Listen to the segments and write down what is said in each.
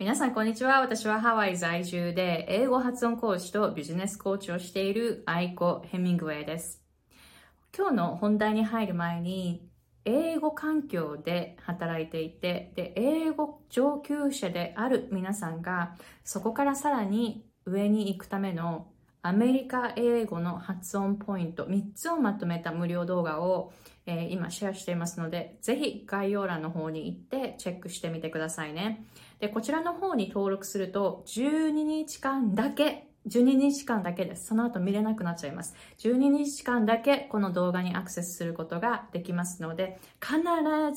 皆さん、こんにちは。私はハワイ在住で英語発音講師とビジネスコーチをしているアイコ・ヘミングウェイです。今日の本題に入る前に、英語環境で働いていて、で、英語上級者である皆さんが、そこからさらに上に行くためのアメリカ英語の発音ポイント3つをまとめた無料動画を、えー、今シェアしていますので、ぜひ概要欄の方に行ってチェックしてみてくださいね。で、こちらの方に登録すると12日間だけ12日間だけです。その後見れなくなっちゃいます。12日間だけこの動画にアクセスすることができますので、必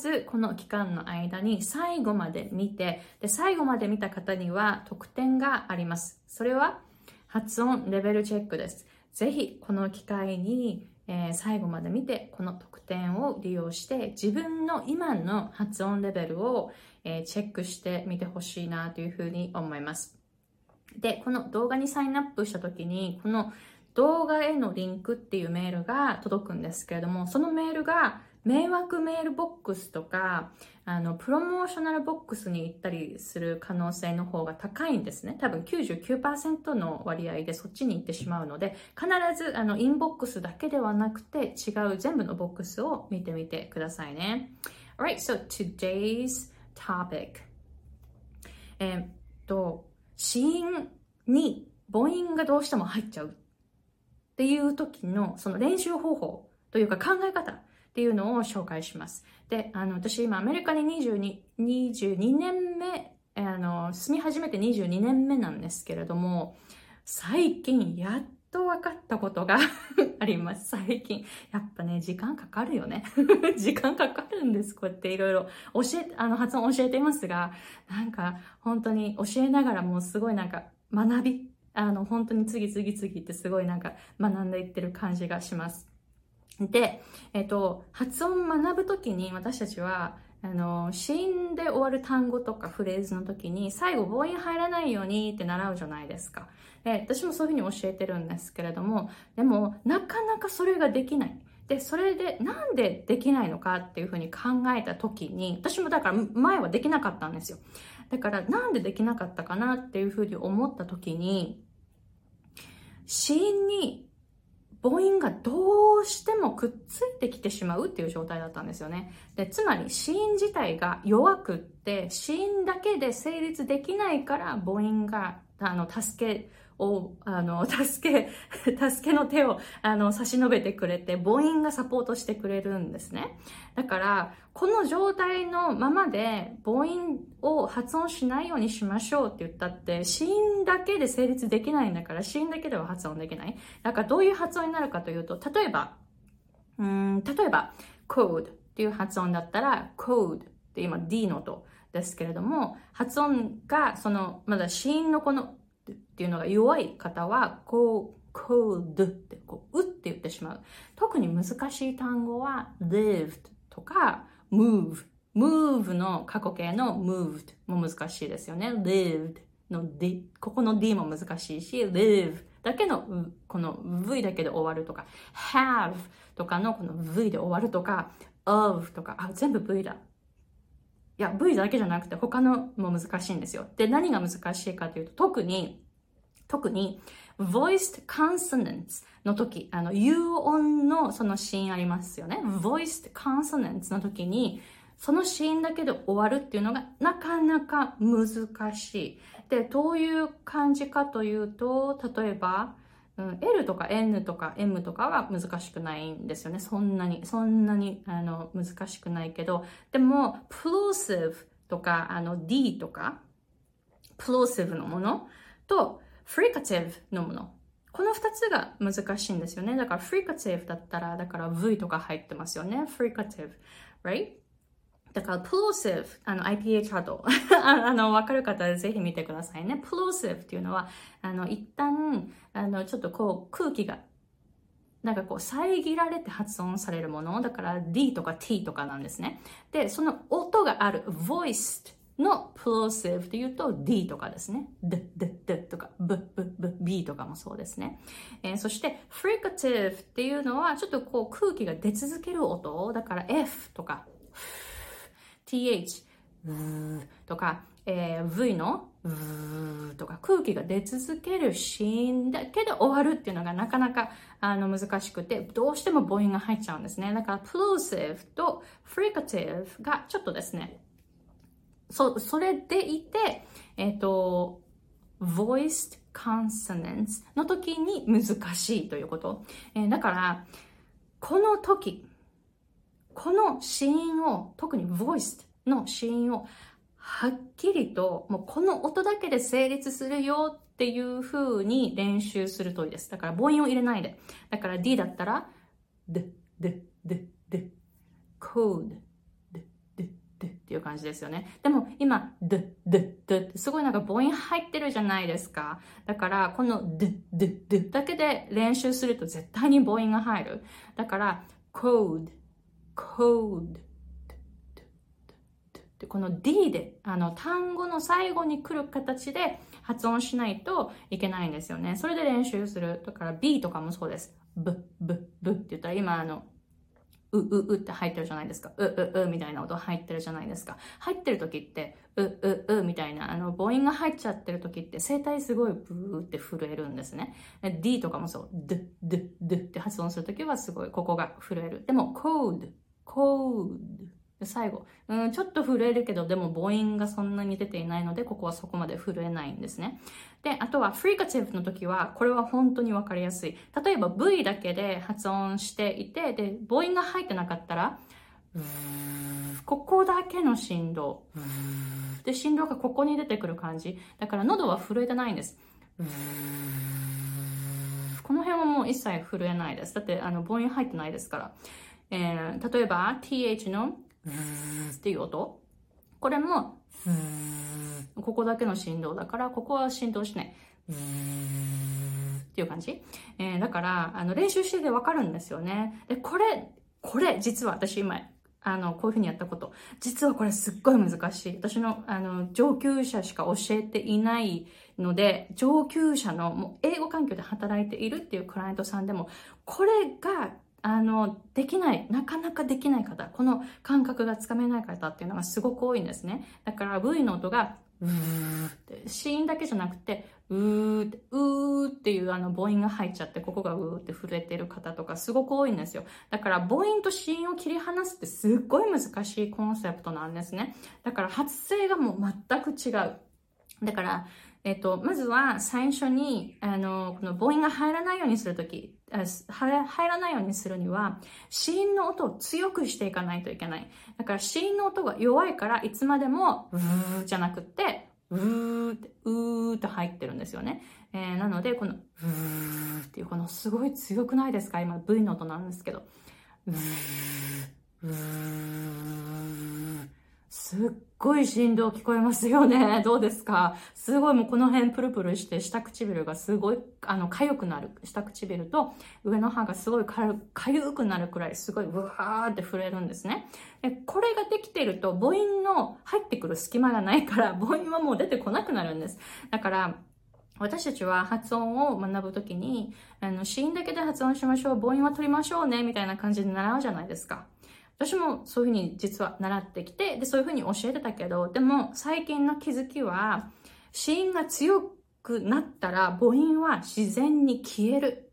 ずこの期間の間に最後まで見て、で最後まで見た方には特典があります。それは発音レベルチェックです。ぜひこの機会に、えー、最後まで見てこの特典を利用して自分の今の発音レベルを、えー、チェックしてみてほしいなというふうに思います。で、この動画にサインアップした時に、この動画へのリンクっていうメールが届くんですけれども、そのメールが迷惑メールボックスとか、あの、 promotional box に行ったりする可能性の方が高いんですね。多分99%の割合でそっちに行ってしまうので、必ず、あの、 inbox だけではなくて、違う全部のボックスを見てみてくださいね。Alright, so today's topic. えっと、死因に母音がどうしても入っちゃうっていう時のその練習方法というか考え方っていうのを紹介します。で、あの、私今アメリカに22、22年目、あの、住み始めて22年目なんですけれども、最近やっと分かったことが あります。最近。やっぱね、時間かかるよね。時間かかるんです。こうやっていろいろ教え、あの、発音教えていますが、なんか、本当に教えながらもうすごいなんか、学び、あの、本当に次々次ってすごいなんか学んでいってる感じがします。で、えっと、発音学ぶときに私たちは、あの、死因で終わる単語とかフレーズの時に、最後母音入らないようにって習うじゃないですか。で、私もそういうふうに教えてるんですけれども、でも、なかなかそれができない。で、それでなんでできないのかっていうふうに考えた時に、私もだから前はできなかったんですよ。だからなんでできなかったかなっていうふうに思った時に、死因に母音がどうしてもくっついてきてしまうっていう状態だったんですよね。で、つまり子音自体が弱くって、子音だけで成立できないから母音が、あの、助けを、あの、助け、助けの手を、あの、差し伸べてくれて、母音がサポートしてくれるんですね。だから、この状態のままで母音を発音しないようにしましょうって言ったって、子音だけで成立できないんだから、子音だけでは発音できない。だからどういう発音になるかというと、例えば、うん、例えば、code っていう発音だったら、code って今 D の音ですけれども、発音が、その、まだ子音のこのっていうのが弱い方は、こう、cold ってこう、うって言ってしまう。特に難しい単語は lived とか move。move の過去形の moved も難しいですよね。lived の d、ここの d も難しいし、live だけのこの v だけで終わるとか、have とかのこの v で終わるとか、of とか、あ、全部 v だ。いや、V だけじゃなくて他のも難しいんですよ。で、何が難しいかというと、特に、特に、voiced consonants の時、あの、U 音のそのシーンありますよね。voiced consonants の時に、そのシーンだけで終わるっていうのがなかなか難しい。で、どういう感じかというと、例えば、うん、L とか N とか M とかは難しくないんですよね。そんなに、そんなにあの難しくないけど、でも、plosive とかあの D とか、plosive のものと fricative のもの。この二つが難しいんですよね。だから fricative だったら、だから V とか入ってますよね。fricative, right? だから、plosive、あの、IPA チャート。あの、わかる方はぜひ見てくださいね。plosive っていうのは、あの、一旦、あの、ちょっとこう、空気が、なんかこう、遮られて発音されるもの。だから、D とか T とかなんですね。で、その音がある、voiced の plosive っていうと D とかですね。D、D、D とか B、B、B、B とかもそうですね。えー、そして fricative っていうのはちょっとこう空気が出続ける音。だから F とか th とかえー、V のとか空気が出続けるシーンだけで終わるっていうのがなかなかあの難しくて、どうしても母音が入っちゃうんですね。だから plosive と fricative がちょっとですね、そ、それでいて、えっ、ー、と、voiced consonants の時に難しいということ。えー、だから、この時、このシーンを、特に voiced のシーンをはっきりと、もうこの音だけで成立するよっていう風に練習するといいです。だから母音を入れないで。だから D だったら、d, d, d, d, code, っていう感じですよね。でも今、d, d, d ってすごいなんか母音入ってるじゃないですか。だからこの d, d, d だけで練習すると絶対に母音が入る。だから code, code, この D で、あの、単語の最後に来る形で発音しないといけないんですよね。それで練習する。だから B とかもそうです。ブ、ブ、ブって言ったら今あの、う、う、うって入ってるじゃないですか。う、う、うみたいな音入ってるじゃないですか。入ってる時って、う、う、うみたいな、あの、母音が入っちゃってる時って、声帯すごいブーって震えるんですね。D とかもそう。ド、ド、ドって発音するときはすごい、ここが震える。でも、コード、コード。最後、うん、ちょっと震えるけど、でも母音がそんなに出ていないので、ここはそこまで震えないんですね。で、あとはフリカティブの時は、これは本当にわかりやすい。例えば V だけで発音していて、で、母音が入ってなかったら、ここだけの振動。で、振動がここに出てくる感じ。だから喉は震えてないんです。この辺はもう一切震えないです。だってあの母音入ってないですから。えー、例えば th のっていう音。これも、ここだけの振動だから、ここは振動しない。っていう感じ。えー、だから、あの、練習しててわかるんですよね。で、これ、これ、実は私今、あの、こういうふうにやったこと。実はこれすっごい難しい。私の、あの、上級者しか教えていないので、上級者の、もう、英語環境で働いているっていうクライアントさんでも、これがあの、できない、なかなかできない方、この感覚がつかめない方っていうのがすごく多いんですね。だから V の音が、うーって、子音だけじゃなくて、うーって、うーっていうあの母音が入っちゃって、ここがうーって震えてる方とかすごく多いんですよ。だから母音と子音を切り離すってすっごい難しいコンセプトなんですね。だから発声がもう全く違う。だから、えっと、まずは最初に、あの、この母音が入らないようにするとき、入らないようにするには、子音の音を強くしていかないといけない。だから子音の音が弱いから、いつまでも、うーじゃなくって、うーって、うーって入ってるんですよね。えー、なので、この、うーっていう、このすごい強くないですか？今 V の音なんですけど。うー、うー、すっごい振動聞こえますよね。どうですか？すごいもうこの辺プルプルして下唇がすごい、あの、痒くなる。下唇と上の歯がすごいか痒くなるくらいすごいブワーって震えるんですね。で、これができてると母音の入ってくる隙間がないから 母音はもう出てこなくなるんです。だから、私たちは発音を学ぶときに、あの、子音だけで発音しましょう、母音は取りましょうね、みたいな感じで習うじゃないですか。私もそういうふうに実は習ってきて、で、そういうふうに教えてたけど、でも最近の気づきは、子音が強くなったら母音は自然に消える。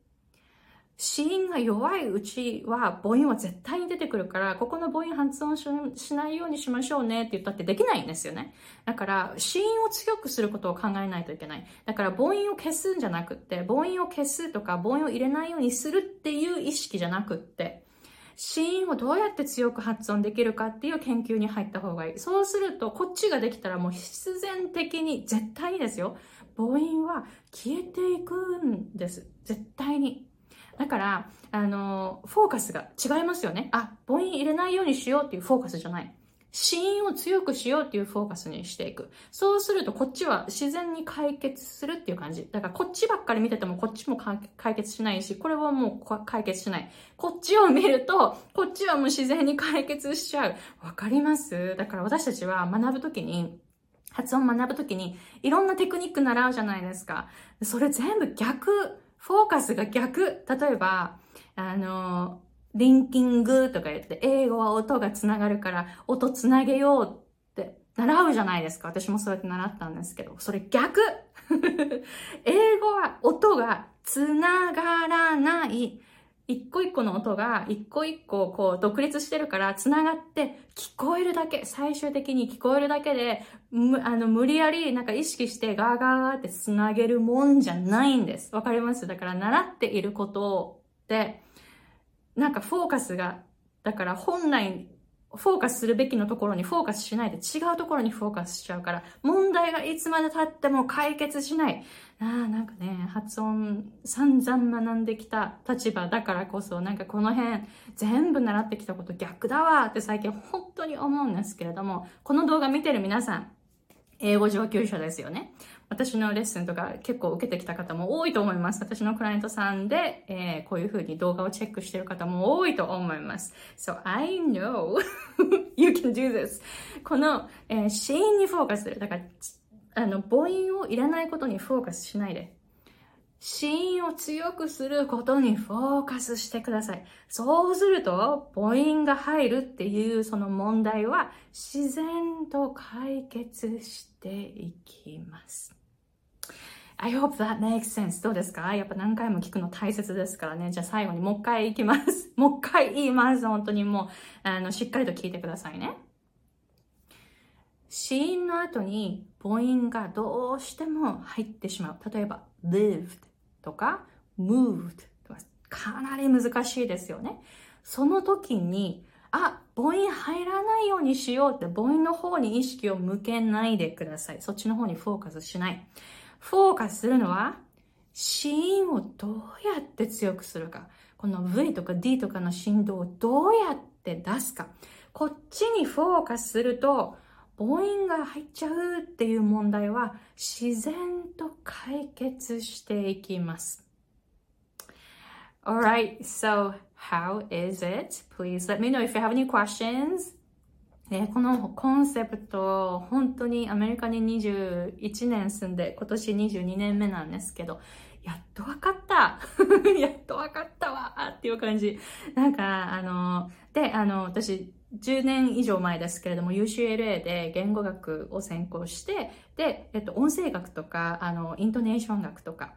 子音が弱いうちは母音は絶対に出てくるから、ここの母音発音しないようにしましょうねって言ったってできないんですよね。だから、子音を強くすることを考えないといけない。だから母音を消すんじゃなくって、母音を消すとか母音を入れないようにするっていう意識じゃなくって、子音をどうやって強く発音できるかっていう研究に入った方がいい。そうすると、こっちができたらもう必然的に、絶対にですよ、母音は消えていくんです。絶対に。だから、あの、フォーカスが違いますよね。あ、母音入れないようにしようっていうフォーカスじゃない。死因を強くしようっていうフォーカスにしていく。そうするとこっちは自然に解決するっていう感じ。だからこっちばっかり見ててもこっちも解決しないし、これはもう解決しない。こっちを見ると、こっちはもう自然に解決しちゃう。わかります？だから私たちは学ぶときに、発音学ぶときに、いろんなテクニック習うじゃないですか。それ全部逆。フォーカスが逆。例えば、あの、リンキングとか言って、英語は音がつながるから、音つなげようって習うじゃないですか。私もそうやって習ったんですけど、それ逆 英語は音がつながらない。一個一個の音が一個一個こう独立してるから繋がって聞こえるだけ、最終的に聞こえるだけで、むあの無理やりなんか意識してガーガーって繋げるもんじゃないんです。わかります？だから習っていることって、なんかフォーカスが、だから本来フォーカスするべきのところにフォーカスしないで違うところにフォーカスしちゃうから、問題がいつまで経っても解決しない。ああ、なんかね、発音散々学んできた立場だからこそ、なんかこの辺全部習ってきたこと逆だわって最近本当に思うんですけれども、この動画見てる皆さん、英語上級者ですよね。私のレッスンとか結構受けてきた方も多いと思います。私のクライアントさんで、えー、こういう風に動画をチェックしてる方も多いと思います。So I know you can do this. この、えー、シーンにフォーカスする。だから、あの、母音をいらないことにフォーカスしないで。子音を強くすることにフォーカスしてください。そうすると、母音が入るっていうその問題は自然と解決していきます。I hope that makes sense. どうですか？やっぱ何回も聞くの大切ですからね。じゃあ最後にもう一回いきます。もう一回言います。本当にもう、あの、しっかりと聞いてくださいね。死因の後に母音がどうしても入ってしまう。例えば、lived とか moved とかかなり難しいですよね。その時に、あ、母音入らないようにしようって母音の方に意識を向けないでください。そっちの方にフォーカスしない。フォーカスするのは、子音をどうやって強くするか。この V とか D とかの振動をどうやって出すか。こっちにフォーカスすると、母音が入っちゃうっていう問題は自然と解決していきます。Alright, so how is it? Please let me know if you have any questions. えこのコンセプト、本当にアメリカに21年住んで、今年22年目なんですけど、やっとわかった やっとわかったわっていう感じ。なんか、あの、で、あの、私、10年以上前ですけれども UCLA で言語学を専攻して、で、えっと、音声学とか、あの、イントネーション学とか、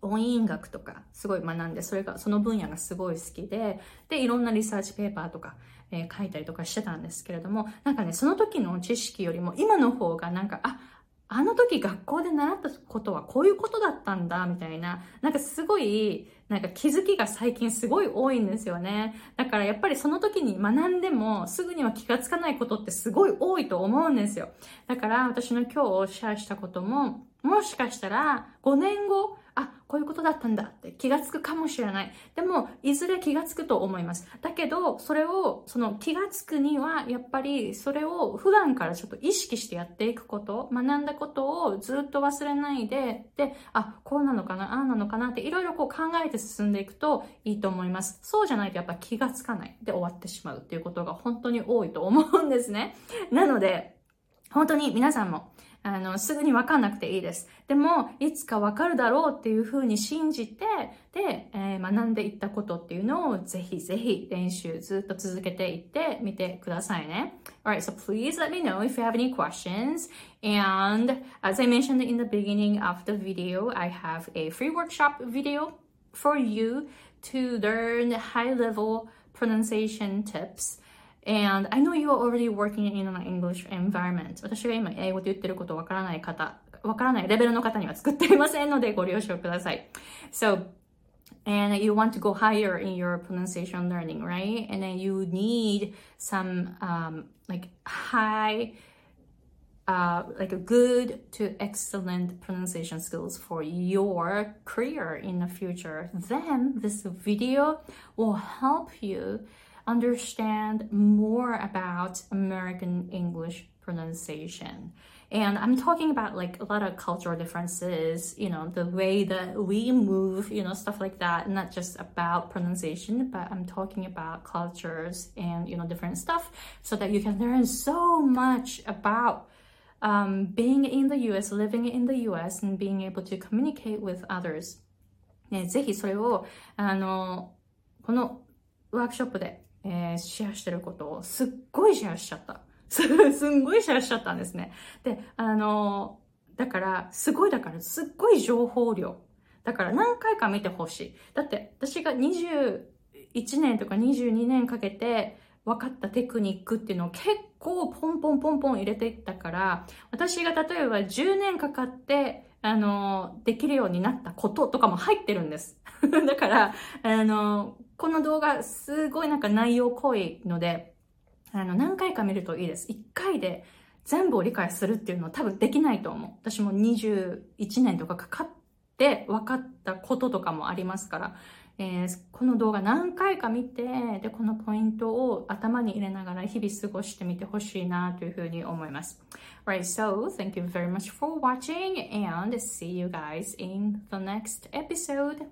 音韻学とかすごい学んで、それが、その分野がすごい好きで、で、いろんなリサーチペーパーとか、えー、書いたりとかしてたんですけれども、なんかね、その時の知識よりも今の方がなんか、あ、あの時学校で習ったことはこういうことだったんだ、みたいな、なんかすごい、なんか気づきが最近すごい多いんですよね。だからやっぱりその時に学んでもすぐには気がつかないことってすごい多いと思うんですよ。だから私の今日シェアしたことも、もしかしたら5年後、こういうことだったんだって気がつくかもしれない。でも、いずれ気がつくと思います。だけど、それを、その気がつくには、やっぱりそれを普段からちょっと意識してやっていくこと、学んだことをずっと忘れないで、で、あ、こうなのかな、ああなのかなっていろいろこう考えて進んでいくといいと思います。そうじゃないとやっぱ気がつかないで終わってしまうっていうことが本当に多いと思うんですね。なので、本当に皆さんも、あの、すぐにわかんなくていいです。でも、いつかわかるだろうっていうふうに信じて、で、えー、学んでいったことっていうのをぜひぜひ練習ずっと続けていってみてくださいね。Alright, so please let me know if you have any questions. And as I mentioned in the beginning of the video, I have a free workshop video for you to learn high level pronunciation tips. And I know you are already working in an English environment. 私が今英語で言ってることわからない方、わからないレベルの方には作っていませんのでご了承ください。So, and you want to go higher in your pronunciation learning, right? And then you need some um, like high uh, like a good to excellent pronunciation skills for your career in the future, then this video will help you understand more about American English pronunciation. And I'm talking about like a lot of cultural differences, you know, the way that we move, you know, stuff like that, not just about pronunciation, but I'm talking about cultures and, you know, different stuff so that you can learn so much about um, being in the US, living in the US, and being able to communicate with others. ね、ぜひそれを、あの、このワークショップで えー、シェアしてることをすっごいシェアしちゃった。すすんごいシェアしちゃったんですね。で、あの、だから、すごい、だから、すっごい情報量。だから何回か見てほしい。だって、私が21年とか22年かけて分かったテクニックっていうのを結構ポンポンポンポン入れていったから、私が例えば10年かかって、あの、できるようになったこととかも入ってるんです。だから、あの、この動画すごいなんか内容濃いので、あの、何回か見るといいです。1回で全部を理解するっていうのは多分できないと思う。私も21年とかかかって分かったこととかもありますから、えー、この動画何回か見て、で、このポイントを頭に入れながら日々過ごしてみてほしいなというふうに思います。Right, so thank you very much for watching and see you guys in the next episode.